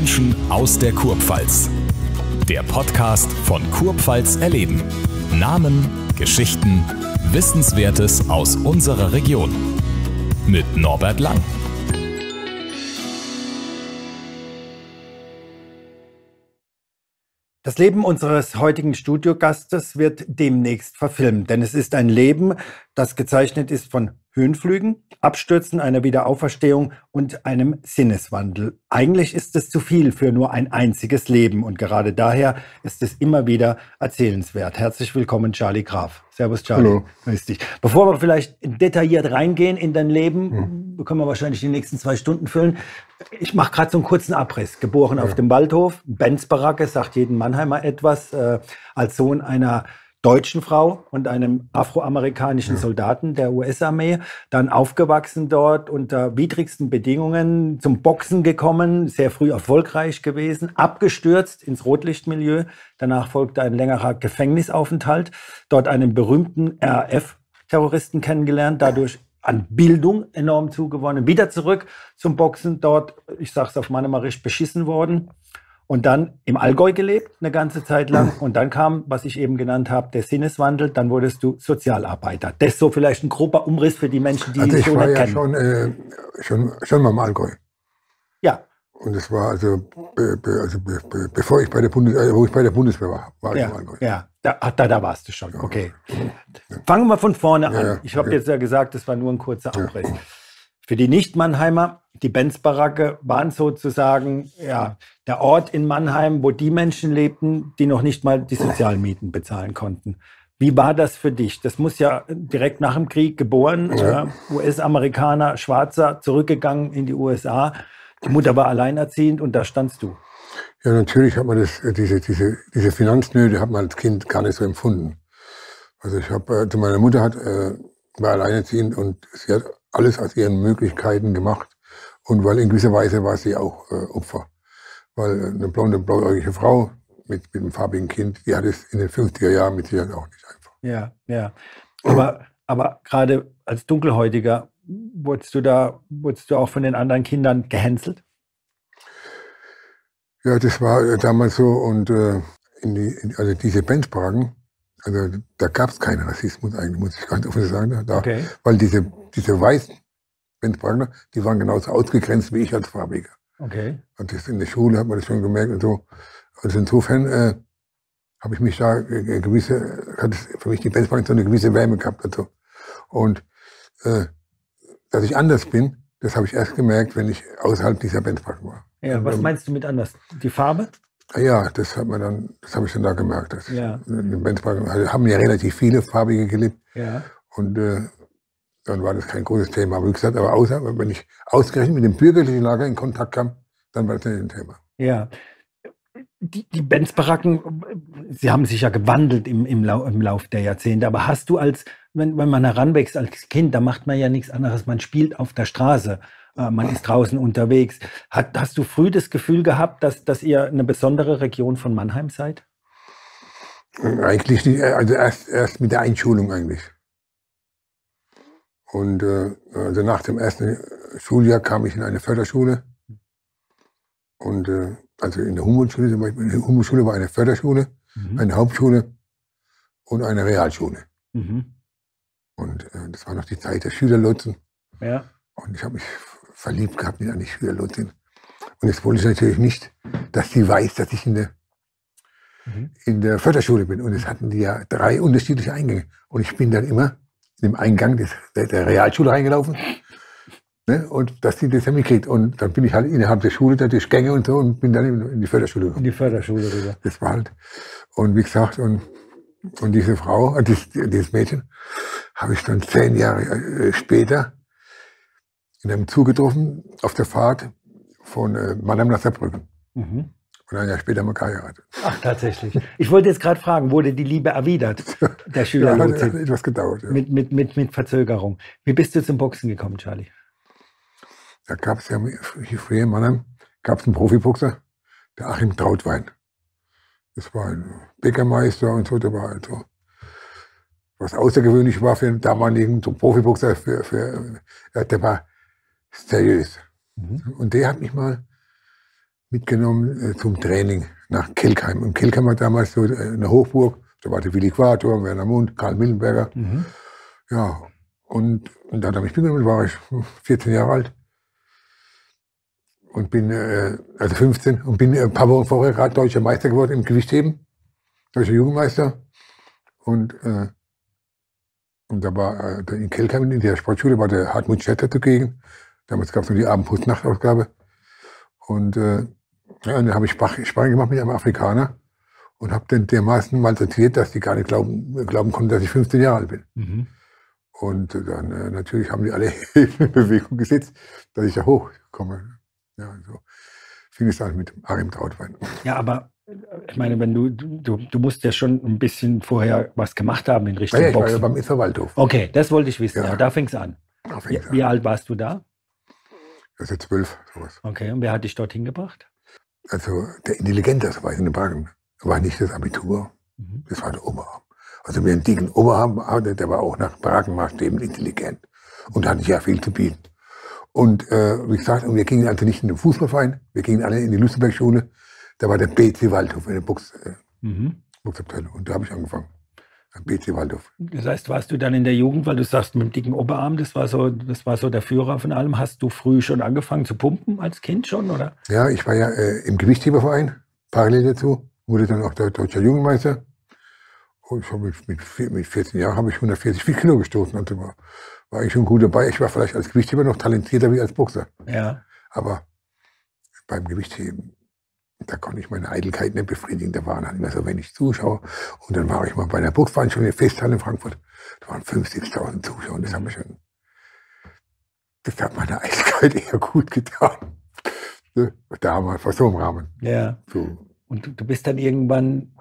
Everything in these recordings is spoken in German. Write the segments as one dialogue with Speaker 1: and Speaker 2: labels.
Speaker 1: Menschen aus der Kurpfalz. Der Podcast von Kurpfalz erleben. Namen, Geschichten, Wissenswertes aus unserer Region. Mit Norbert Lang.
Speaker 2: Das Leben unseres heutigen Studiogastes wird demnächst verfilmt, denn es ist ein Leben, das gezeichnet ist von Höhenflügen, Abstürzen, einer Wiederauferstehung und einem Sinneswandel. Eigentlich ist es zu viel für nur ein einziges Leben und gerade daher ist es immer wieder erzählenswert. Herzlich willkommen, Charlie Graf. Servus, Charlie. Hallo. Grüß dich. Bevor wir vielleicht detailliert reingehen in dein Leben, hm. können wir wahrscheinlich die nächsten zwei Stunden füllen. Ich mache gerade so einen kurzen Abriss. Geboren ja. auf dem Waldhof, Benz-Baracke, sagt jeden Mannheimer etwas, äh, als Sohn einer deutschen Frau und einem afroamerikanischen Soldaten der US-Armee, dann aufgewachsen dort unter widrigsten Bedingungen, zum Boxen gekommen, sehr früh erfolgreich gewesen, abgestürzt ins Rotlichtmilieu. Danach folgte ein längerer Gefängnisaufenthalt, dort einen berühmten RAF-Terroristen kennengelernt, dadurch an Bildung enorm zugewonnen, wieder zurück zum Boxen, dort, ich sag's auf meine Marisch, beschissen worden und dann im Allgäu gelebt, eine ganze Zeit lang. Und dann kam, was ich eben genannt habe, der Sinneswandel. Dann wurdest du Sozialarbeiter. Das ist so vielleicht ein grober Umriss für die Menschen, die
Speaker 3: also
Speaker 2: ich
Speaker 3: so war
Speaker 2: nicht
Speaker 3: ja
Speaker 2: kennen.
Speaker 3: schon, äh, schon, schon mal im Allgäu.
Speaker 2: Ja.
Speaker 3: Und es war also, be, be, also be, bevor ich bei der Bundes, äh, wo ich bei der Bundeswehr war, war
Speaker 2: ja,
Speaker 3: ich im Allgäu.
Speaker 2: Ja, da, da, da warst du schon. Okay. Fangen wir von vorne an.
Speaker 3: Ja,
Speaker 2: ich habe jetzt ja gesagt, das war nur ein kurzer Abriss. Für die Nicht-Mannheimer, die Benz-Baracke waren sozusagen ja, der Ort in Mannheim, wo die Menschen lebten, die noch nicht mal die Sozialmieten bezahlen konnten. Wie war das für dich? Das muss ja direkt nach dem Krieg geboren,
Speaker 3: Ja.
Speaker 2: äh, US-Amerikaner, Schwarzer, zurückgegangen in die USA. Die Mutter war alleinerziehend und da standst du.
Speaker 3: Ja, natürlich hat man das, äh, diese, diese, diese Finanznöte hat man als Kind gar nicht so empfunden. Also ich habe, also meine Mutter hat, äh, war alleinerziehend und sie hat alles aus ihren Möglichkeiten gemacht. Und weil in gewisser Weise war sie auch äh, Opfer. Weil äh, eine blonde, blauäugige Frau mit, mit einem farbigen Kind, die hat es in den 50er Jahren mit Sicherheit auch nicht einfach.
Speaker 2: Ja, ja. Aber, aber gerade als Dunkelhäutiger, wurdest du da, wurdest du auch von den anderen Kindern gehänselt?
Speaker 3: Ja, das war äh, damals so und äh, in die, in, also diese Benchbragen, also da gab es keinen Rassismus eigentlich, muss ich ganz offen sagen. Da,
Speaker 2: Okay.
Speaker 3: Weil diese, diese weißen Benchbragner, die waren genauso ausgegrenzt wie ich als Farbiger.
Speaker 2: Okay.
Speaker 3: Und das in der Schule hat man das schon gemerkt und so. Also insofern äh, habe ich mich da äh, äh, gewisse, hat es für mich die Benchbragen so eine gewisse Wärme gehabt. Also. Und äh, dass ich anders bin, das habe ich erst gemerkt, wenn ich außerhalb dieser Benchbragen war.
Speaker 2: Ja, was
Speaker 3: Ähm,
Speaker 2: meinst du mit anders? Die Farbe?
Speaker 3: Ah Ja, das hat man dann, das habe ich dann da gemerkt. Dass
Speaker 2: Ja.
Speaker 3: Den Benchmark haben ja relativ viele Farbige gelebt
Speaker 2: Ja.
Speaker 3: und äh, dann war das kein großes Thema. Aber wie gesagt, aber außer, wenn ich ausgerechnet mit dem bürgerlichen Lager in Kontakt kam, dann war das nicht ein Thema.
Speaker 2: Ja. Die, die Benz-Baracken, sie haben sich ja gewandelt im, im, Lau im Lauf der Jahrzehnte. Aber hast du als, wenn, wenn man heranwächst als Kind, da macht man ja nichts anderes. Man spielt auf der Straße. äh, Man ist draußen unterwegs. Hat, hast du früh das Gefühl gehabt, dass, dass ihr eine besondere Region von Mannheim seid?
Speaker 3: Eigentlich nicht, also erst, erst mit der Einschulung eigentlich. Und äh, also nach dem ersten Schuljahr kam ich in eine Förderschule. Und äh, also in der Humboldtschule, zum Beispiel, in der Humboldtschule war eine Förderschule,
Speaker 2: Mhm.
Speaker 3: eine Hauptschule und eine Realschule.
Speaker 2: Mhm.
Speaker 3: Und äh, das war noch die Zeit der Schülerlotsen.
Speaker 2: Ja.
Speaker 3: Und ich habe mich verliebt gehabt in eine Schülerlotsin. Und jetzt wollte ich natürlich nicht, dass sie weiß, dass ich in der,
Speaker 2: Mhm.
Speaker 3: in der Förderschule bin. Und es hatten die ja drei unterschiedliche Eingänge. Und ich bin dann immer dem Eingang des, der, der Realschule reingelaufen. Ne? Und dass sie das ja mitkriegt. Und dann bin ich halt innerhalb der Schule durch Gänge und so und bin dann in, in die Förderschule
Speaker 2: In
Speaker 3: gekommen.
Speaker 2: die Förderschule rüber.
Speaker 3: Das war halt. Und wie gesagt, und, und diese Frau, äh, dieses, dieses Mädchen, habe ich dann zehn Jahre äh, später in einem Zug getroffen, auf der Fahrt von äh, Mannheim nach Saarbrücken.
Speaker 2: Mhm.
Speaker 3: Und ein Jahr später haben wir geheiratet.
Speaker 2: Ach, tatsächlich. Ich wollte jetzt gerade fragen, wurde die Liebe erwidert, der
Speaker 3: Ja,
Speaker 2: Schüler
Speaker 3: hat, hat etwas gedauert. Ja.
Speaker 2: mit, mit, mit, mit Verzögerung. Wie bist du zum Boxen gekommen, Charlie?
Speaker 3: Da gab es ja hier früher in Mannheim gab es einen Profiboxer, der Achim Trautwein. Das war ein Bäckermeister und so, der war also was außergewöhnlich war für einen damaligen so Profiboxer, für, für, äh, der war seriös.
Speaker 2: Mhm.
Speaker 3: Und der hat mich mal mitgenommen äh, zum Training nach Kelkheim. Und Kelkheim war damals so äh, eine Hochburg. Da war der Willi Quator, Werner Mund, Karl Millenberger.
Speaker 2: Mhm.
Speaker 3: Ja, und, und dann habe ich mitgenommen, war ich 14 Jahre alt. Und bin, äh, also 15, und bin ein paar Wochen vorher gerade deutscher Meister geworden im Gewichtheben. Deutscher Jugendmeister. Und, äh, und da war äh, in Kelkheim in der Sportschule war der Hartmut Schetter zugegen. Damals gab es nur die Abendpost-Nachtausgabe. Und äh, ja, und dann habe ich Sparring gemacht mit einem Afrikaner und habe den dermaßen malträtiert, dass die gar nicht glauben, glauben konnten, dass ich 15 Jahre alt bin.
Speaker 2: Mhm.
Speaker 3: Und dann äh, natürlich haben die alle in Bewegung gesetzt, dass ich da hochkomme. Ja, so fing es an mit Arim Trautwein.
Speaker 2: Ja, aber ich meine, wenn du, du, du musst ja schon ein bisschen vorher was gemacht haben in Richtung
Speaker 3: ja, ich
Speaker 2: Boxen.
Speaker 3: war ja beim Isarwaldhof.
Speaker 2: Okay, das wollte ich wissen. Ja,
Speaker 3: Ja.
Speaker 2: da fing es an.
Speaker 3: Da
Speaker 2: Wie,
Speaker 3: an.
Speaker 2: wie alt warst du da?
Speaker 3: Also zwölf, sowas.
Speaker 2: Okay, und wer hat dich dorthin gebracht?
Speaker 3: Also der Intelligente, das war in den Wagen, war nicht das Abitur,
Speaker 2: Mhm.
Speaker 3: das war der Oberarm. Also wer einen dicken Oberarm hatte, der war auch nach Brakenmaßstäben intelligent und hatte ja viel zu bieten. Und äh, wie gesagt, und wir gingen also nicht in den Fußballverein, wir gingen alle in die Lustenberg-Schule. Da war der BC Waldhof, eine Box, äh,
Speaker 2: Mhm.
Speaker 3: Boxabteilung. Und da habe ich angefangen. Am BC Waldhof.
Speaker 2: Das heißt, warst du dann in der Jugend, weil du sagst, mit dem dicken Oberarm, das war so, das war so der Führer von allem. Hast du früh schon angefangen zu pumpen als Kind schon, oder?
Speaker 3: Ja, ich war ja äh, im Gewichtheberverein, parallel dazu, wurde dann auch der deutscher Jugendmeister. Und hab mit, mit, mit 14 Jahren habe ich 140 Kilo gestoßen. Also war, war ich schon gut dabei. Ich war vielleicht als Gewichtheber noch talentierter wie als Boxer.
Speaker 2: Ja.
Speaker 3: Aber beim Gewichtheben, da konnte ich meine Eitelkeit nicht befriedigen. Da waren halt immer so wenig Zuschauer. Und dann war ich mal bei einer Boxveranstaltung in Festhalle in Frankfurt. Da waren 50.000, 6.000 Zuschauer. Und das hat mir schon, das hat meiner Eitelkeit eher gut getan. Ne? Damals, vor so einem Rahmen.
Speaker 2: Ja.
Speaker 3: So.
Speaker 2: Und du, du bist dann irgendwann,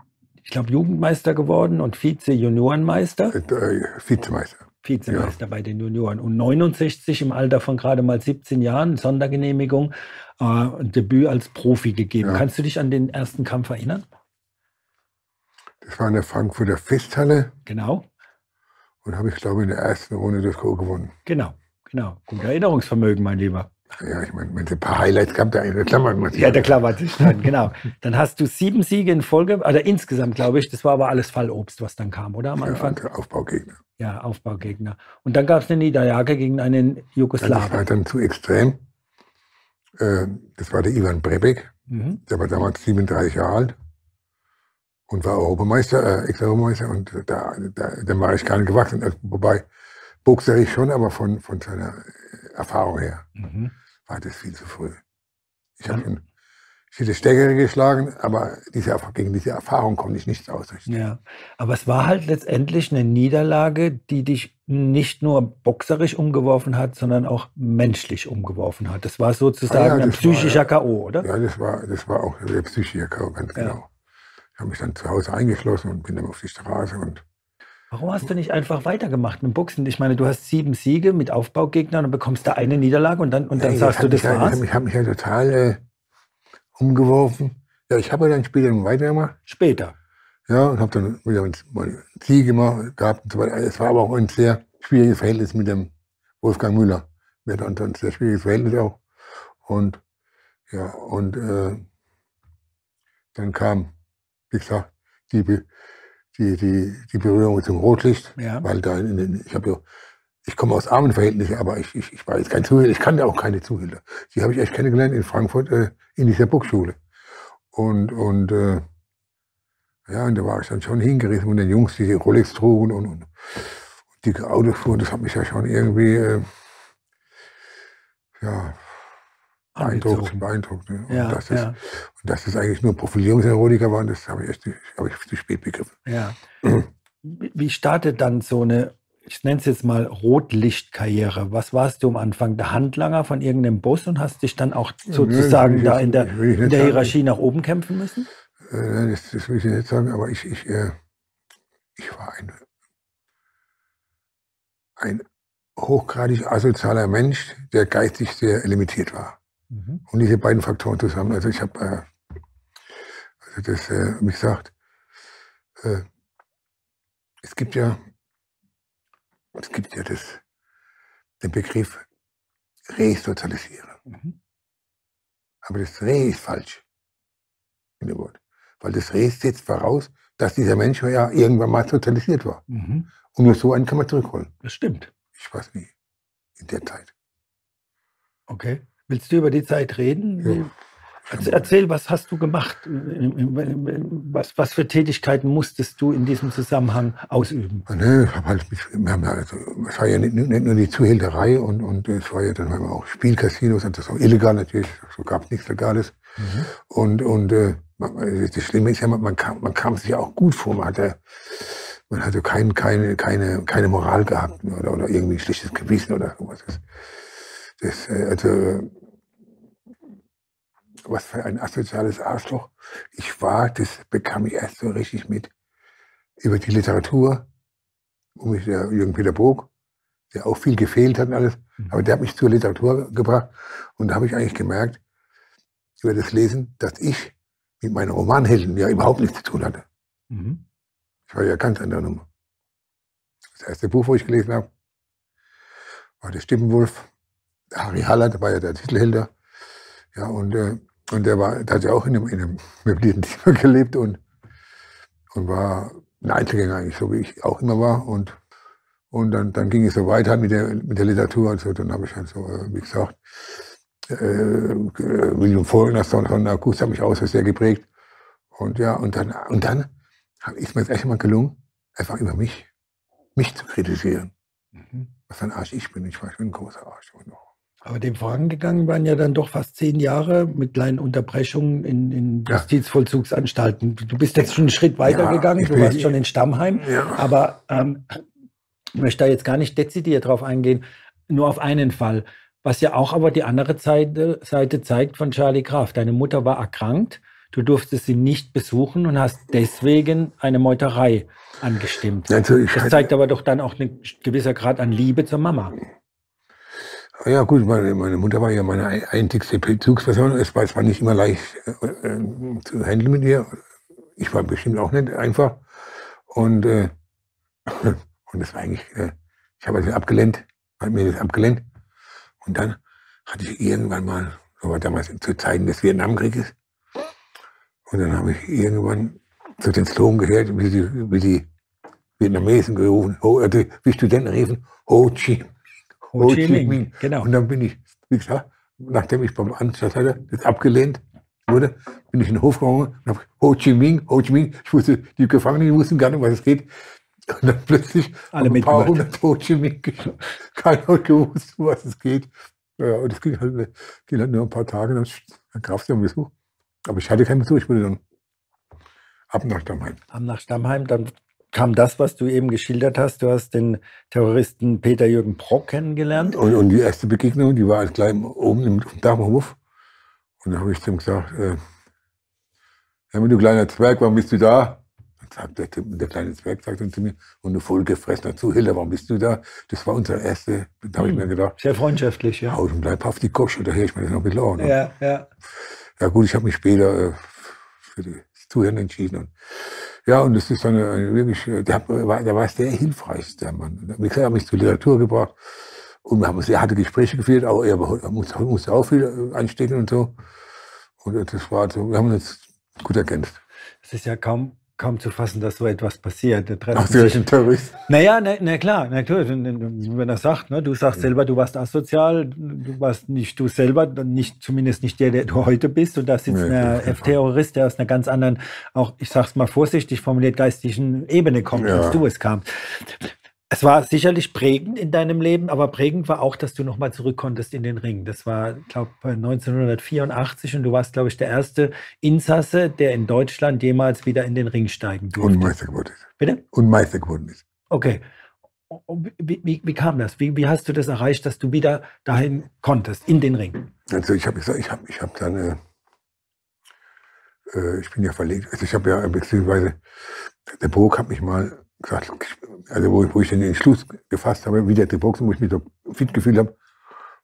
Speaker 2: ich glaube, Jugendmeister geworden und Vize-Juniorenmeister.
Speaker 3: Äh, Vizemeister.
Speaker 2: Vizemeister bei den Junioren. Und 69 im Alter von gerade mal 17 Jahren, Sondergenehmigung, äh, Debüt als Profi gegeben.
Speaker 3: Ja.
Speaker 2: Kannst du dich an den ersten Kampf erinnern?
Speaker 3: Das war in der Frankfurter Festhalle
Speaker 2: Genau,
Speaker 3: und habe ich, glaube ich, in der ersten Runde das Go gewonnen.
Speaker 2: genau, genau. Gut Erinnerungsvermögen, mein Lieber.
Speaker 3: Ja, ich meine, wenn es ein paar Highlights gab, da eine Klammer
Speaker 2: Ja, der dran, genau. Dann hast du sieben Siege in Folge, oder insgesamt, glaube ich. Das war aber alles Fallobst, was dann kam, oder am
Speaker 3: ja,
Speaker 2: Anfang?
Speaker 3: der Aufbaugegner.
Speaker 2: Ja, Aufbaugegner. Und dann gab es eine Niederlage gegen einen
Speaker 3: Das war
Speaker 2: Jugoslawen.
Speaker 3: dann zu extrem. Äh, Das war der Ivan Brebek,
Speaker 2: Mhm.
Speaker 3: der war damals 37 Jahre alt und war Europameister, äh, Ex-Europameister und da, da, da war ich gar nicht gewachsen. Also, wobei, boxerisch schon, aber von, von seiner Erfahrung her
Speaker 2: Mhm.
Speaker 3: war das viel zu früh. Ich habe ich hätte Stärkere geschlagen, aber diese, gegen diese Erfahrung konnte ich nichts ausrichten.
Speaker 2: Ja, aber es war halt letztendlich eine Niederlage, die dich nicht nur boxerisch umgeworfen hat, sondern auch menschlich umgeworfen hat. Das war sozusagen
Speaker 3: Ah ja,
Speaker 2: ein
Speaker 3: das war,
Speaker 2: psychischer. K.O., oder?
Speaker 3: Ja, das war, das war auch der psychische K.O., ganz
Speaker 2: Ja.
Speaker 3: genau. Ich habe mich dann zu Hause eingeschlossen und bin dann auf die Straße und
Speaker 2: Warum hast du nicht einfach weitergemacht mit dem Boxen? Ich meine, du hast sieben Siege mit Aufbaugegnern und bekommst da eine Niederlage und dann, und dann
Speaker 3: Ja,
Speaker 2: sagst du, das
Speaker 3: mich, ja-
Speaker 2: war's.
Speaker 3: Ich habe mich ja total äh, umgeworfen. Ja, ich habe dann später noch weitergemacht.
Speaker 2: Später.
Speaker 3: Ja, und habe dann wieder mal einen Sieg gemacht, gehabt und so weiter. Es war aber auch ein sehr schwieriges Verhältnis mit dem Wolfgang Müller. Wir hatten ein sehr schwieriges Verhältnis auch. Und ja, und äh, dann kam, wie gesagt, die, die, die, die Berührung zum Rotlicht,
Speaker 2: Ja.
Speaker 3: weil da in den, ich habe ja, ich komme aus armen Verhältnissen, aber ich, ich, ich war jetzt kein Zuhälter, ich kannte auch keine Zuhälter. Die habe ich erst kennengelernt in Frankfurt äh, in dieser Buchschule. Und, und äh, ja, und da war ich dann schon hingerissen von den Jungs, die die Rolex trugen und, und, und dicke Autos fuhren. Das hat mich ja schon irgendwie äh, ja, beeindruckt.
Speaker 2: Angezogen.
Speaker 3: beeindruckt ne? und,
Speaker 2: Ja,
Speaker 3: dass das,
Speaker 2: ja,
Speaker 3: und dass das eigentlich nur Profilierungserotiker waren, das habe ich erst hab ich zu spät begriffen.
Speaker 2: ja. Wie wie startet dann so eine, ich nenne es jetzt mal Rotlichtkarriere? Was warst du am Anfang? Der Handlanger von irgendeinem Boss und hast dich dann auch sozusagen
Speaker 3: ich
Speaker 2: da
Speaker 3: jetzt-
Speaker 2: in der, in der. Hierarchie nach oben kämpfen müssen?
Speaker 3: Äh, das, das will ich nicht sagen, aber ich, ich, äh, ich war ein, ein hochgradig asozialer Mensch, der geistig sehr limitiert war.
Speaker 2: Mhm.
Speaker 3: Und diese beiden Faktoren zusammen, also ich habe, äh, also das, äh, wie gesagt, äh, es gibt ja, es gibt ja das, den Begriff resozialisieren.
Speaker 2: Mhm.
Speaker 3: Aber das Reh ist falsch. In dem Wort. Weil das Reh setzt voraus, dass dieser Mensch ja irgendwann mal sozialisiert war.
Speaker 2: Mhm.
Speaker 3: Und nur so einen kann man zurückholen.
Speaker 2: Das stimmt.
Speaker 3: Ich weiß nie. In der Zeit.
Speaker 2: Okay. Willst du über die Zeit reden?
Speaker 3: Ja.
Speaker 2: Erzähl, was hast du gemacht? Was, was für Tätigkeiten musstest du in diesem Zusammenhang ausüben?
Speaker 3: Ich hab halt mich, also, es war ja nicht, nicht nur die Zuhälterei und, und es war ja dann wir auch Spielcasinos und das auch illegal natürlich, so gab es nichts Legales. Und, und äh, das Schlimme ist ja, man, man, kam, man kam sich ja auch gut vor. Man hatte, man hatte kein, keine, keine, keine Moral gehabt oder, oder irgendwie ein schlechtes Gewissen oder sowas. Das, das, äh, also, was für ein asoziales Arschloch ich war, das bekam ich erst so richtig mit über die Literatur, um mich der Jürgen Peter Bog, der auch viel gefehlt hat und alles, aber der hat mich zur Literatur gebracht und da habe ich eigentlich gemerkt, über das Lesen, dass ich mit meinen Romanhelden ja überhaupt nichts zu tun hatte.
Speaker 2: Mhm.
Speaker 3: Ich war ja ganz andere Nummer. Das erste Buch, wo ich gelesen habe, war der Stippenwolf. Der Harry Haller, der war ja der Titelhilder. Ja, und, äh, und der war, der hat ja auch in einem, in einem möblierten Zimmer gelebt und, und war ein Einzelgänger eigentlich, so wie ich auch immer war. Und, und dann, dann ging es so weiter mit der, mit der Literatur. Also dann habe ich halt so, äh, wie gesagt, äh, äh, William Faulkner, Son von August hat mich auch so sehr geprägt. Und ja, und dann, und dann ist mir das echt mal gelungen, einfach über mich, mich zu kritisieren.
Speaker 2: Mhm.
Speaker 3: Was für ein Arsch ich bin. Ich war schon ein großer Arsch. Und auch.
Speaker 2: Aber dem vorangegangen waren ja dann doch fast zehn Jahre mit kleinen Unterbrechungen in, in
Speaker 3: Ja.
Speaker 2: Justizvollzugsanstalten. Du bist jetzt schon einen Schritt weiter
Speaker 3: Ja,
Speaker 2: du warst schon in Stammheim.
Speaker 3: Ja.
Speaker 2: Aber ähm, ich möchte da jetzt gar nicht dezidiert drauf eingehen, nur auf einen Fall. Was ja auch aber die andere Seite, Seite zeigt von Charlie Graf. Deine Mutter war erkrankt, du durftest sie nicht besuchen und hast deswegen eine Meuterei angestimmt.
Speaker 3: Also
Speaker 2: Das zeigt aber doch dann auch ein gewisser Grad an Liebe zur Mama.
Speaker 3: Ja gut, meine, meine Mutter war ja meine ein- einzigste Bezugsperson. Es war, es war nicht immer leicht äh, äh, zu handeln mit ihr. Ich war bestimmt auch nicht einfach. Und, äh, und das war eigentlich, äh, ich habe also abgelehnt, hat mir das abgelehnt. Und dann hatte ich irgendwann mal, so war damals zu Zeiten des Vietnamkrieges, und dann habe ich irgendwann zu den Slogan gehört, wie die, wie die Vietnamesen gerufen, ho, äh, wie Studenten riefen, Ho Chi
Speaker 2: Ho Chi Minh, genau.
Speaker 3: Und dann bin ich, wie gesagt, nachdem ich beim Anstalt das abgelehnt wurde, bin ich in den Hof gegangen und habe Ho Chi Minh, Ho Chi Minh. Ich wusste, die Gefangenen wussten gar nicht, was es geht. Und dann plötzlich
Speaker 2: Alle
Speaker 3: ein paar hundert Ho Chi Minh. Keiner hat gewusst, um was es geht. Ja, und es ging halt, ging halt nur ein paar Tage, dann, dann gab es ja einen Besuch. Aber ich hatte keinen Besuch, ich wurde dann ab nach Stammheim.
Speaker 2: Am nach Stammheim, dann kam das, was du eben geschildert hast. Du hast den Terroristen Peter Jürgen Brock kennengelernt.
Speaker 3: Und, und die erste Begegnung, die war gleich oben im Dachhof. Und da habe ich zu ihm gesagt, äh, ja, du kleiner Zwerg, warum bist du da? Dann sagt der, der kleine Zwerg sagt dann zu mir, und du vollgefressener Zuhälter, warum bist du da? Das war unser erste, da habe ich mir gedacht,
Speaker 2: Sehr freundschöpflich, ja.
Speaker 3: und bleib auf die Kosche, da höre ich mir das noch ein bisschen an.
Speaker 2: Ja, ja.
Speaker 3: Ja gut, ich habe mich später äh, für das Zuhören entschieden. Und, ja, und das ist dann eine, wirklich, äh, der, hat- war, der war sehr hilfreich, der Mann. Wie gesagt, hat mich zur Literatur gebracht. Und wir haben sehr harte Gespräche geführt, auch er musste, musste auch viel äh, anstecken und so. Und das war so, wir haben uns gut ergänzt.
Speaker 2: Es ist ja kaum, kaum zu fassen, dass so etwas passiert.
Speaker 3: Ach,
Speaker 2: sich-
Speaker 3: ein Terrorist.
Speaker 2: Naja, na, na klar, natürlich. Wenn er sagt, ne, du sagst selber, du warst asozial, du warst nicht du selber, nicht, zumindest nicht der, der du heute bist. Und da sitzt
Speaker 3: Nee,
Speaker 2: ein. F-Terrorist, der aus einer ganz anderen, auch ich sag's mal vorsichtig formuliert, geistigen Ebene kommt,
Speaker 3: Ja.
Speaker 2: als du es kamst. Es war sicherlich prägend in deinem Leben, aber prägend war auch, dass du nochmal zurück konntest in den Ring. Das war, glaube 1984 und du warst, glaube ich, der erste Insasse, der in Deutschland jemals wieder in den Ring steigen durfte.
Speaker 3: Und Meister geworden ist.
Speaker 2: Bitte?
Speaker 3: Und Meister geworden ist.
Speaker 2: Okay. Wie, wie, wie kam das? Wie, wie hast du das erreicht, dass du wieder dahin konntest, in den Ring?
Speaker 3: Also ich habe gesagt, ich habe ich hab dann, äh, äh, ich bin ja verlegt, also ich habe ja beziehungsweise, der Burg hat mich mal gesagt, also wo, wo ich den Entschluss gefasst habe, wieder zu boxen, wo ich mich so fit gefühlt habe,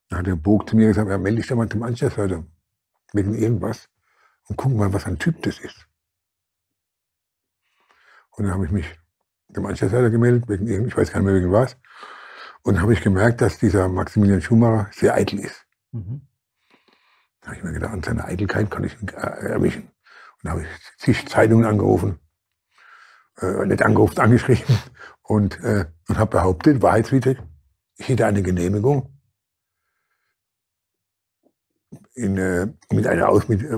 Speaker 3: dann hat der Burg zu mir gesagt, ja, melde dich doch mal zum Anschlussleiter wegen irgendwas und guck mal, was ein Typ das ist. Und dann habe ich mich dem Anschlussleiter gemeldet, wegen irgend, ich weiß gar nicht mehr wegen was, und habe ich gemerkt, dass dieser Maximilian Schumacher sehr eitel ist.
Speaker 2: Mhm.
Speaker 3: Da habe ich mir gedacht, an seiner Eitelkeit kann ich ihn äh, erwischen. Und da habe ich zig Zeitungen angerufen, äh, nicht angerufen, angeschrieben und, äh, und habe behauptet, wahrheitswidrig, ich hätte eine Genehmigung in, äh, mit, einer Aus, mit äh,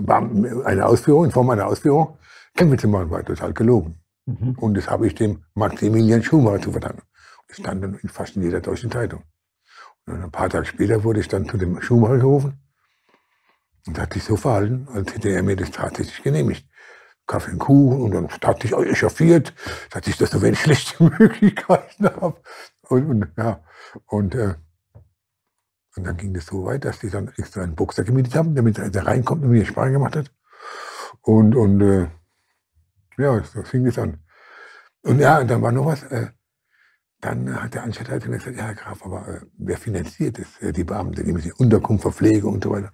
Speaker 3: einer Ausführung, in Form einer Ausführung, Kämpfe zu machen, war total gelogen. Mhm. Und das habe ich dem Maximilian Schumacher zu verdanken. Das stand dann fast in jeder deutschen Zeitung. Und ein paar Tage später wurde ich dann zu dem Schumacher gerufen und hat sich so verhalten, als hätte er mir das tatsächlich genehmigt. Kaffee und Kuchen und dann hat sich echauffiert, dass ich das so wenig schlechte Möglichkeiten habe. Und, und, ja, und, äh, und dann ging das so weit, dass die dann extra einen Boxer gemietet haben, damit er reinkommt und mir Sparring gemacht hat. Und, und äh, ja, so fing das an. Und ja, und dann war noch was. Äh, dann hat der Anstalter gesagt, ja, Herr Graf, aber äh, wer finanziert das? Äh, die Beamten, die müssen Unterkunft, Verpflege und so weiter.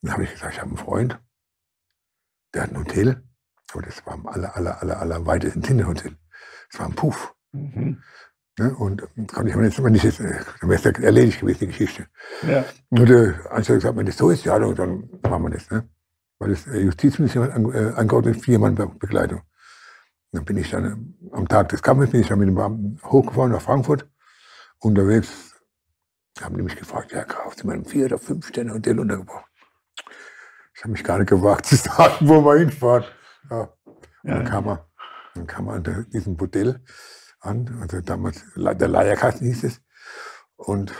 Speaker 3: Dann habe ich gesagt, ich habe einen Freund, der hat ein Hotel, aber das war am aller, aller, aller, aller weitesten Tinderhotel. Das war ein Puff. Mhm. Ne? Und kann ich mir jetzt, wenn ich jetzt, äh, dann wäre es erledigt gewesen, die Geschichte. Ja. Und der Anstalter gesagt, wenn das so ist, ja, dann machen wir das. Ne? Weil das Justizministerium hat angeordnet, vier Mann Begleitung. Dann bin ich dann am Tag des Kampfes bin ich dann mit dem Beamten hochgefahren nach Frankfurt. Unterwegs haben die mich gefragt, ja, Graf, Sie meinem vier oder fünf Sterne Hotel untergebracht. Ich habe mich gar nicht gewagt zu sagen, wo wir hinfahren. Ja. ja. Dann kam man, dann kam man an diesem Hotel an, also damals der Leierkasten hieß es. Und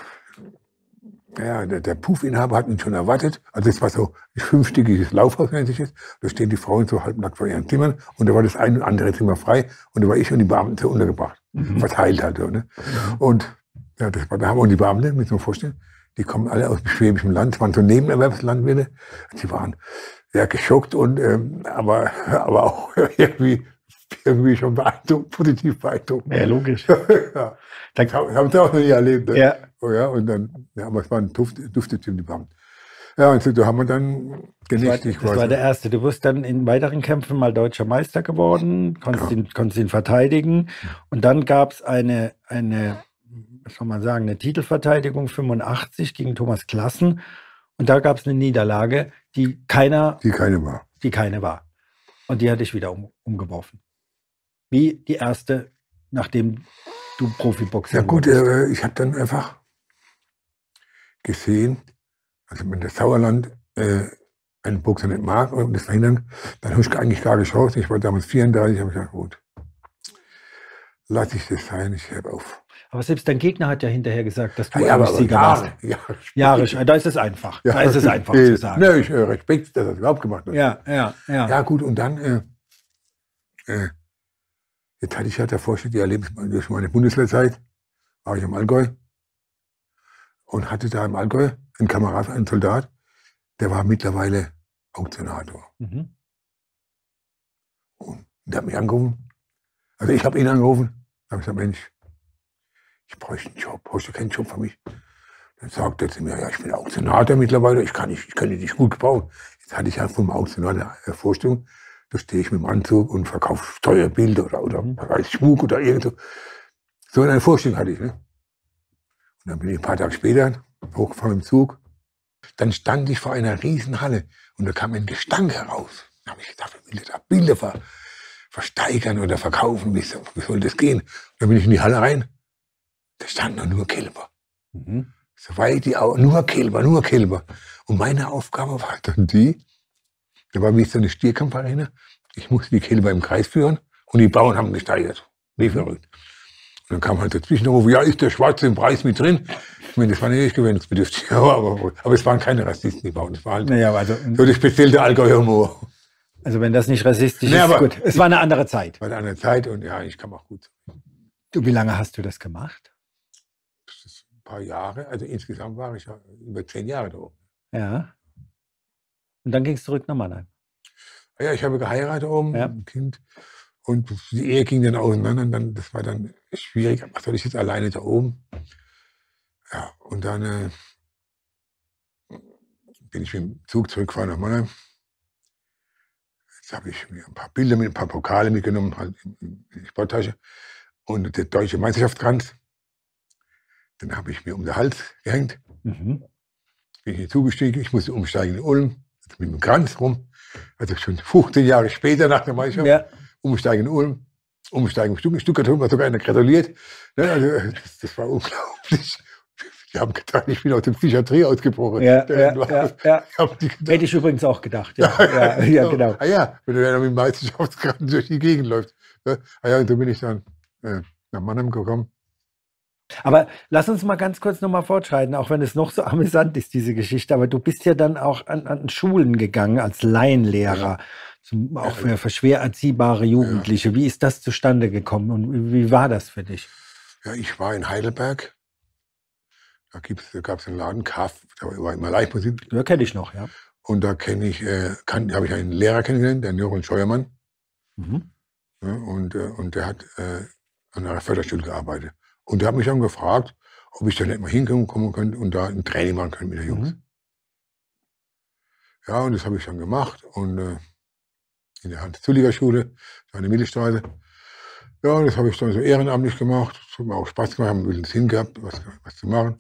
Speaker 3: ja, der, der Puffinhaber hat ihn schon erwartet. Also es war so ein fünfstöckiges Laufhaus, nennt sich das. Da stehen die Frauen so halbnackt vor ihren Zimmern und da war das ein und andere Zimmer frei und da war ich und die Beamten so untergebracht. Mhm. Verteilt halt. So, ne? Mhm. Und ja, das war, da haben wir die Beamten, müssen wir vorstellen, die kommen alle aus dem schwäbischen Land, waren so Nebenerwerbslandwirte. Sie waren sehr geschockt und ähm, aber, aber auch irgendwie irgendwie schon beeindruckt, positiv beeindruckt.
Speaker 2: Ja, logisch.
Speaker 3: ja. Das haben sie auch noch nie erlebt. Ne? Ja. Oh, ja. Und dann, ja, aber es war ein Duft, Dufteteam, die Beamten. Ja, und so, da haben wir dann
Speaker 2: genießt. Das, war, das war der erste. Du bist dann in weiteren Kämpfen mal deutscher Meister geworden, konntest, ja. ihn, konntest ihn verteidigen. Und dann gab es eine, eine, was soll man sagen, eine Titelverteidigung 85 gegen Thomas Klassen. Und da gab es eine Niederlage, die keiner.
Speaker 3: Die keine war.
Speaker 2: Die keine war. Und die hatte ich wieder um, umgeworfen wie die erste, nachdem du Profiboxer
Speaker 3: Ja gut, äh, ich habe dann einfach gesehen, also wenn das Sauerland äh, einen Boxer nicht mag und das verhindern, dann habe ich eigentlich gar nicht. Ich war damals 34, habe ich gesagt, gut, lasse ich das sein, ich höre auf.
Speaker 2: Aber selbst dein Gegner hat ja hinterher gesagt, dass du
Speaker 3: ja,
Speaker 2: ja,
Speaker 3: Sieger Jahre, warst.
Speaker 2: Jahre, Jahre, da ist es einfach. Ja, da ist es einfach
Speaker 3: zu sagen. Ne, ich äh, Respekt, dass er das überhaupt gemacht hat.
Speaker 2: Ja, ja, ja.
Speaker 3: Ja gut, und dann äh, äh, Jetzt hatte ich ja davor schon die Erlebnis durch meine Bundeswehrzeit, war ich im Allgäu und hatte da im Allgäu einen Kamerad, einen Soldat, der war mittlerweile Auktionator. Mhm. Und der hat mich angerufen. Also ich habe ihn angerufen. Da habe ich gesagt, Mensch, ich bräuchte einen Job. Brauchst du keinen Job für mich? Dann sagt er zu mir, ja, ich bin Auktionator mittlerweile, ich kann nicht, ich kann dich gut gebrauchen. Jetzt hatte ich ja vom Auktionator eine Vorstellung, da stehe ich mit dem Anzug und verkaufe teure Bilder oder, oder mhm. Schmuck oder irgend so. So eine Vorstellung hatte ich. Ne? Und dann bin ich ein paar Tage später hochgefahren im Zug. Dann stand ich vor einer Riesenhalle und da kam ein Gestank heraus. Da habe ich gedacht, ich will da Bilder ver, versteigern oder verkaufen. Wie, wie soll das gehen? Und dann bin ich in die Halle rein. Da standen nur Kälber. Mhm. So weit die Augen, nur Kälber, nur Kälber. Und meine Aufgabe war dann die, da war wie so eine Stierkampfarena. Ich musste die Kälber im Kreis führen und die Bauern haben gesteigert. Wie verrückt. Und dann kam halt dazwischen der Ruf, ja, ist der Schwarze im Preis mit drin? Ich meine, das war nicht gewöhnungsbedürftig, aber, aber, aber, es waren keine Rassisten, die Bauern. Das war halt naja, also, so das spezielle Allgäuer Humor.
Speaker 2: Also wenn das nicht rassistisch nee, ist, gut. Es war eine andere Zeit.
Speaker 3: War eine andere Zeit und ja, ich kam auch gut.
Speaker 2: Du, wie lange hast du das gemacht?
Speaker 3: Paar Jahre. Also insgesamt war ich ja über zehn Jahre da oben.
Speaker 2: Ja. Und dann ging es zurück nach Mannheim.
Speaker 3: Ja, ich habe geheiratet oben, ja. ein Kind. Und die Ehe ging dann auseinander. Und dann, das war dann schwierig. Was soll ich jetzt alleine da oben? Ja, und dann äh, bin ich mit dem Zug zurückgefahren nach Mannheim. Jetzt habe ich mir ein paar Bilder mit ein paar Pokale mitgenommen, halt in die Sporttasche. Und der deutsche Meisterschaftskranz. Den habe ich mir um den Hals gehängt. Mhm. bin ich hier zugestiegen, ich musste umsteigen in Ulm, mit dem Kranz rum, also schon 15 Jahre später nach der Meisterschaft,
Speaker 2: Ja.
Speaker 3: umsteigen in Ulm, umsteigen in Stuttgart, Stuttgart hat sogar einer gratuliert. Ne, also, das, das war unglaublich. Die haben gedacht, ich bin aus der Psychiatrie ausgebrochen.
Speaker 2: Ja, ja, ja, ja. Hätte ich übrigens auch gedacht. Ja, ja, ja genau.
Speaker 3: Ah ja, wenn du mit dem Meisterschaftskarten durch die Gegend läufst. Ne? Ah ja, und so bin ich dann äh, nach Mannheim gekommen.
Speaker 2: Aber lass uns mal ganz kurz nochmal fortschreiten, auch wenn es noch so amüsant ist, diese Geschichte. Aber du bist ja dann auch an, an Schulen gegangen als Laienlehrer, zum, auch für, für schwer erziehbare Jugendliche. Wie ist das zustande gekommen und wie, war das für dich?
Speaker 3: Ja, ich war in Heidelberg. Da, da gab es einen Laden, Kaff, da war immer Live-Musik.
Speaker 2: Ja, kenne ich noch, ja.
Speaker 3: Und da kenne ich, äh, habe ich einen Lehrer kennengelernt, den Jochen Scheuermann.
Speaker 2: Mhm.
Speaker 3: Ja, und, äh, und der hat äh, an einer Förderschule gearbeitet. Und der hat mich dann gefragt, ob ich da nicht mal hinkommen kommen könnte und da ein Training machen könnte mit den Jungs.
Speaker 2: Mhm.
Speaker 3: Ja, und das habe ich dann gemacht. Und äh, in der Hans-Zulliger-Schule, der Mittelstraße. Ja, und das habe ich dann so ehrenamtlich gemacht. Das hat mir auch Spaß gemacht, haben ein bisschen Sinn gehabt, was, was zu machen.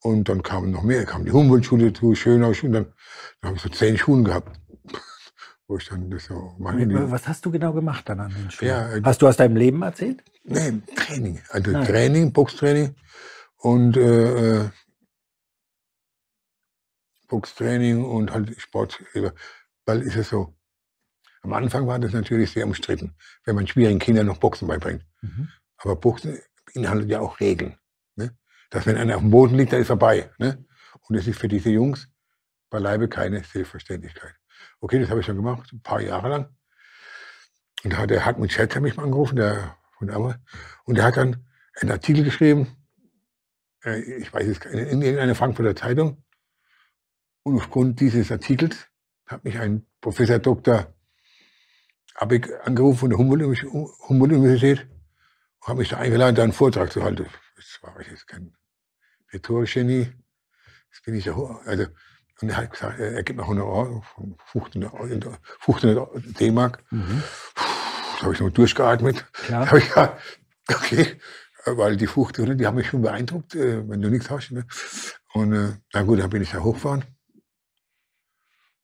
Speaker 3: Und dann kamen noch mehr, kam die Humboldt-Schule dazu, Schönau-Schule. Dann, dann habe ich so zehn Schulen gehabt, wo ich dann das so mache.
Speaker 2: Was hast du genau gemacht dann an den Schulen?
Speaker 3: Ja, äh,
Speaker 2: hast du aus deinem Leben erzählt?
Speaker 3: Nee, Training. Also
Speaker 2: Ah.
Speaker 3: Training, Boxtraining und äh, äh, Boxtraining und halt Sport. Weil ist es so, am Anfang war das natürlich sehr umstritten, wenn man schwierigen Kindern noch Boxen beibringt.
Speaker 2: Mhm.
Speaker 3: Aber Boxen beinhaltet ja auch Regeln. Ne? Dass wenn einer auf dem Boden liegt, dann ist er vorbei. Ne? Und das ist für diese Jungs beileibe keine Selbstverständlichkeit. Okay, das habe ich schon gemacht, ein paar Jahre lang. Und da hat der Hartmut Schetzer mich mal angerufen, der von Ammer. Und der hat dann einen Artikel geschrieben, äh, ich weiß es in, in irgendeiner Frankfurter Zeitung. Und aufgrund dieses Artikels hat mich ein Professor Dr. Abeck angerufen von der Humboldt- Humboldt-Universität und hat mich da eingeladen, da einen Vortrag zu halten. Das war ich jetzt kein Rhetorikgenie. Das bin ich ja, also, und er hat gesagt, er er gibt mir 100 Euro, 1500 Euro- 1500 D-Mark.
Speaker 2: Mhm.
Speaker 3: Habe ich noch durchgeatmet. Habe ich okay, weil die 1500, die haben mich schon beeindruckt, äh, wenn du nichts hast. Ne? Und äh, na gut, dann bin ich da hochgefahren.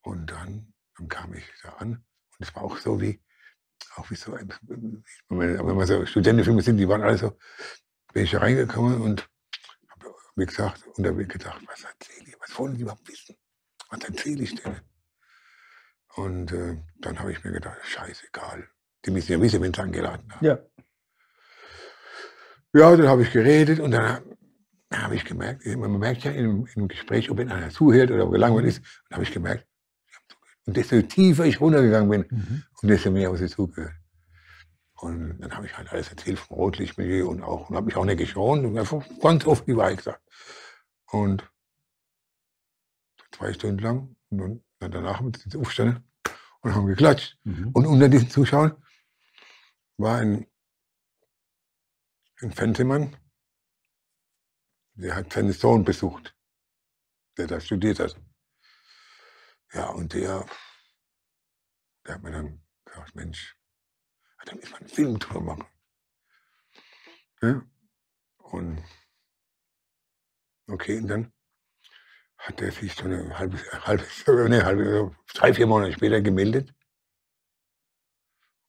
Speaker 3: Und dann, dann kam ich da an. Und es war auch so wie, auch wie so, ein, wenn man, so Studentenfilme sind, die waren alle so, bin ich da reingekommen und habe mir gesagt, ich gedacht, was erzähle ich, was wollen die überhaupt wissen? Was erzähle ich denen? Und äh, dann habe ich mir gedacht, scheißegal. Die müssen ja wissen, wenn sie eingeladen haben.
Speaker 2: Ja.
Speaker 3: Ja, dann habe ich geredet und dann habe ich gemerkt, man merkt ja in einem, in einem Gespräch, ob wenn einer zuhört oder gelangweilt ist, dann habe ich gemerkt, und desto tiefer ich runtergegangen bin,
Speaker 2: Mhm.
Speaker 3: und desto mehr habe ich zugehört. Und dann habe ich halt alles erzählt vom Rotlichtmilieu und auch, und habe mich auch nicht geschont und einfach ganz oft die Wahrheit gesagt. Und zwei Stunden lang, und dann, danach haben wir uns aufgestanden und haben geklatscht.
Speaker 2: Mhm.
Speaker 3: Und unter diesen Zuschauern war ein, ein Fernsehmann, der hat seinen Sohn besucht, der da studiert hat. Ja, und der, der hat mir dann gesagt, Mensch, da müssen wir einen Film drüber machen. Ja? Und okay, und dann hat er sich so eine halbe, halbe, nee, halbe, drei, vier Monate später gemeldet.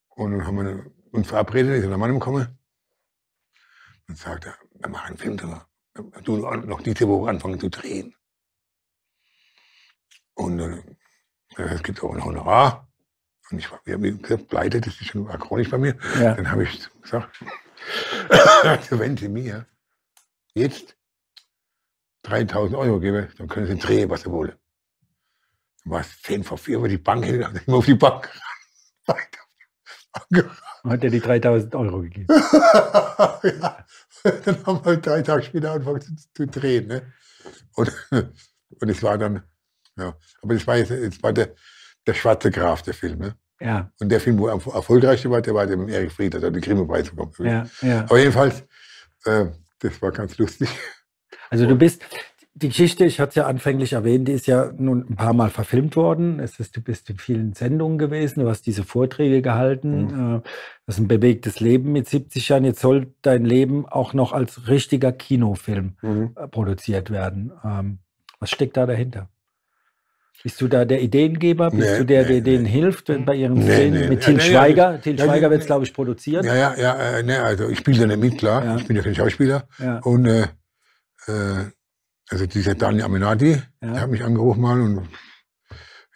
Speaker 3: Und dann haben wir uns verabredet, er nach Mannheim gekommen. Und sagt er, wir machen einen Film drüber. Du noch diese Woche anfangen zu drehen. Und äh, es gibt auch ein Honorar. Und ich war, wie gesagt, pleite, das ist schon chronisch bei mir.
Speaker 2: Ja.
Speaker 3: Dann habe ich gesagt, wenn Sie mir jetzt 3000 Euro geben, dann können Sie drehen, was Sie wollen. Dann war es 10 vor 4 über die Bank, hin, dann immer auf die Bank. Weiter auf die Bank.
Speaker 2: Hat er die 3000 Euro gegeben?
Speaker 3: ja. Dann haben wir drei Tage später angefangen zu, zu drehen. Ne? Und, und es war dann, ja, aber das war jetzt, jetzt war der, der schwarze Graf, der Film. Ne?
Speaker 2: Ja,
Speaker 3: Und der Film, wo er am erfolgreichste war, der war der mit dem Erich Fried, der hat die Grimme-Preis bekommen.
Speaker 2: ja, ja.
Speaker 3: Aber jedenfalls, äh, das war ganz lustig.
Speaker 2: Also du bist, die Geschichte, ich hatte es ja anfänglich erwähnt, die ist ja nun ein paar Mal verfilmt worden. Es ist, du bist in vielen Sendungen gewesen, du hast diese Vorträge gehalten. Äh, Das ist ein bewegtes Leben mit 70 Jahren. Jetzt soll dein Leben auch noch als richtiger Kinofilm äh, produziert werden. Ähm, Was steckt da dahinter? Bist du da der Ideengeber? Bist nee, du der, der nee, denen nee. hilft bei ihren nee, Szenen? Mit Til Schweiger? Til Schweiger wird es, glaube ich, produzieren.
Speaker 3: Ja, ja, ja. Äh, ne, also ich spiele da nicht mit, klar. Ja. Ich bin ja kein Schauspieler. Ja. Und äh, äh, also dieser Daniel Aminati, ja. der hat mich angerufen mal und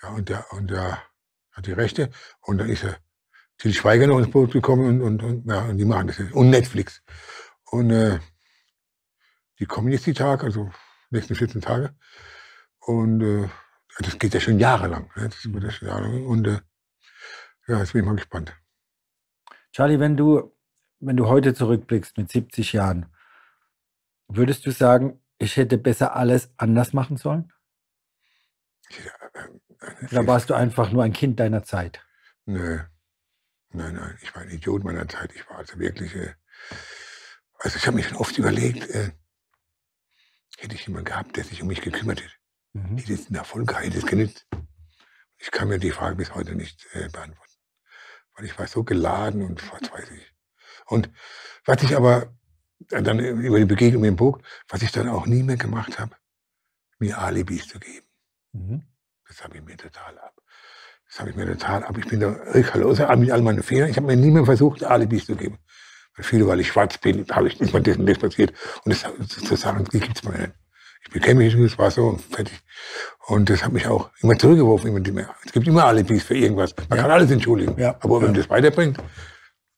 Speaker 3: ja, und der, und der hat die Rechte. Und dann ist er Til Schweiger noch ins Boot gekommen und, und, und, ja, und die machen das. Und Netflix. Und äh, die kommen jetzt die Tage, also nächsten 14 Tage. Und äh, das geht ja schon jahrelang. Ne? Das geht ja schon jahrelang. Und äh, ja, jetzt bin ich mal gespannt.
Speaker 2: Charlie, wenn du, wenn du heute zurückblickst mit 70 Jahren, würdest du sagen, ich hätte besser alles anders machen sollen? Ja, äh, Oder warst du einfach nur ein Kind deiner Zeit?
Speaker 3: Nö. Nein, nein, ich war ein Idiot meiner Zeit. Ich war also wirklich, äh, also ich habe mich schon oft überlegt, äh, hätte ich jemanden gehabt, der sich um mich gekümmert hätte. Mhm. Hätte es einen Erfolg, hätte es genützt. Ich kann mir die Frage bis heute nicht äh, beantworten. Weil ich war so geladen und was weiß ich. Und was ich aber dann über die Begegnung mit dem Burg, was ich dann auch nie mehr gemacht habe, mir Alibis zu geben. Mhm. Das habe ich mir total ab. Das habe ich mir total ab. Ich bin da mit all meinen Fehlern. Ich habe mir nie mehr versucht, Alibis zu geben. Weil viele, weil ich schwarz bin, habe ich nicht mal das und das passiert. Und das zu sagen, die gibt es mal nicht. Ich bekenne mich, das war so und fertig. Und das hat mich auch immer zurückgeworfen. Immer, es gibt immer Alibis für irgendwas. Man kann alles entschuldigen. Ja. Aber wenn ja. das weiterbringt,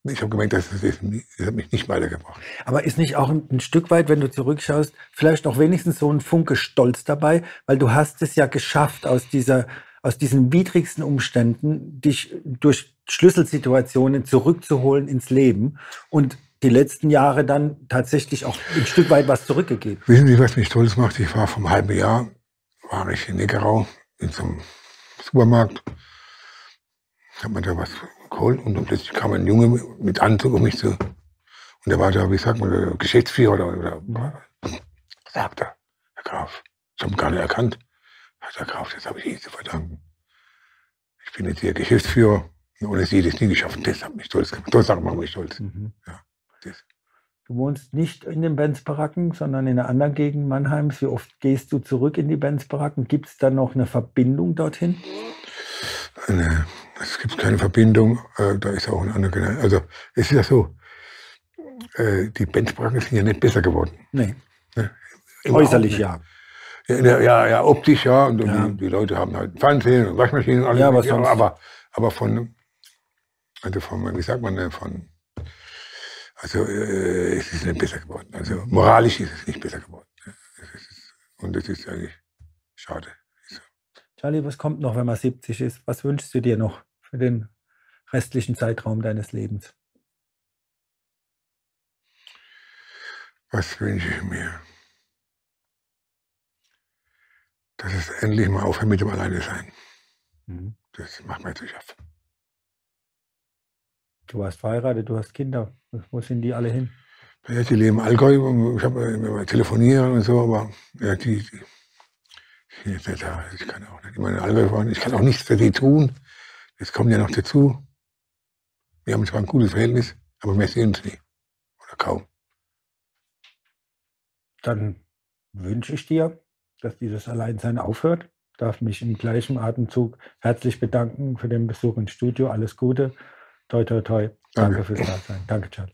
Speaker 3: ich habe gemerkt, das, das, das, hat mich nicht weitergebracht.
Speaker 2: Aber ist nicht auch ein, ein, Stück weit, wenn du zurückschaust, vielleicht auch wenigstens so ein Funke Stolz dabei, weil du hast es ja geschafft, aus dieser, aus diesen widrigsten Umständen dich durch Schlüsselsituationen zurückzuholen ins Leben und die letzten Jahre dann tatsächlich auch ein Stück weit was zurückgegeben.
Speaker 3: Wissen Sie, was mich stolz macht? Ich war vom halben Jahr, war ich in Neckarau in so einem Supermarkt, habe mir da was geholt und plötzlich kam ein Junge mit Anzug um mich zu. Und der war da, wie sagt man, der Geschäftsführer oder, oder sagt er, Herr Graf, ich habe ihn gar nicht erkannt. Herr Graf, das habe ich Ihnen zu verdanken. Ich bin jetzt Ihr Geschäftsführer ohne Sie es nie geschafft. Das hat mich stolz gemacht. Das man mich stolz. Mhm. Ja,
Speaker 2: du wohnst nicht in den Benz-Baracken, sondern in einer anderen Gegend Mannheims. Wie oft gehst du zurück in die Benz-Baracken? Gibt es da noch eine Verbindung dorthin?
Speaker 3: Nee, es gibt keine Verbindung. Äh, da ist auch ein anderer. Also, es ist ja so, äh, die Benz-Baracken sind ja nicht besser geworden.
Speaker 2: Nee. Ne? Äußerlich ja.
Speaker 3: Ja, ja, ja, optisch ja. Und ja. Die, die, Leute haben halt Fernsehen und Waschmaschinen und alles. Ja, was aber, aber von also von, wie sagt man, von, also äh, es ist nicht besser geworden. Also moralisch ist es nicht besser geworden. Ist, und das ist eigentlich schade.
Speaker 2: Charlie, was kommt noch, wenn man 70 ist? Was wünschst du dir noch für den restlichen Zeitraum deines Lebens?
Speaker 3: Was wünsche ich mir? Dass es endlich mal aufhört mit dem Alleine sein. Mhm. Das macht mir zu schaffen.
Speaker 2: Du warst verheiratet, du hast Kinder. Wo sind die alle hin?
Speaker 3: Ja, die leben Allgäu. Ich habe immer telefonieren und so, aber ja, die, die, die nicht da. Ich kann auch nicht immer in Allgäu fahren. Ich kann auch nichts für die tun. Das kommt ja noch dazu. Wir haben zwar ein gutes Verhältnis, aber wir sehen uns nie. Oder kaum.
Speaker 2: Dann wünsche ich dir, dass dieses Alleinsein aufhört. Ich darf mich im gleichen Atemzug herzlich bedanken für den Besuch ins Studio. Alles Gute. Toi, toi, toi. Danke, Danke fürs Dasein. Danke, Charlie.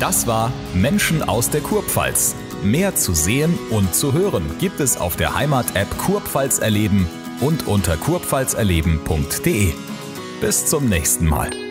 Speaker 1: Das war Menschen aus der Kurpfalz. Mehr zu sehen und zu hören gibt es auf der Heimat-App Kurpfalz erleben und unter kurpfalzerleben.de. Bis zum nächsten Mal.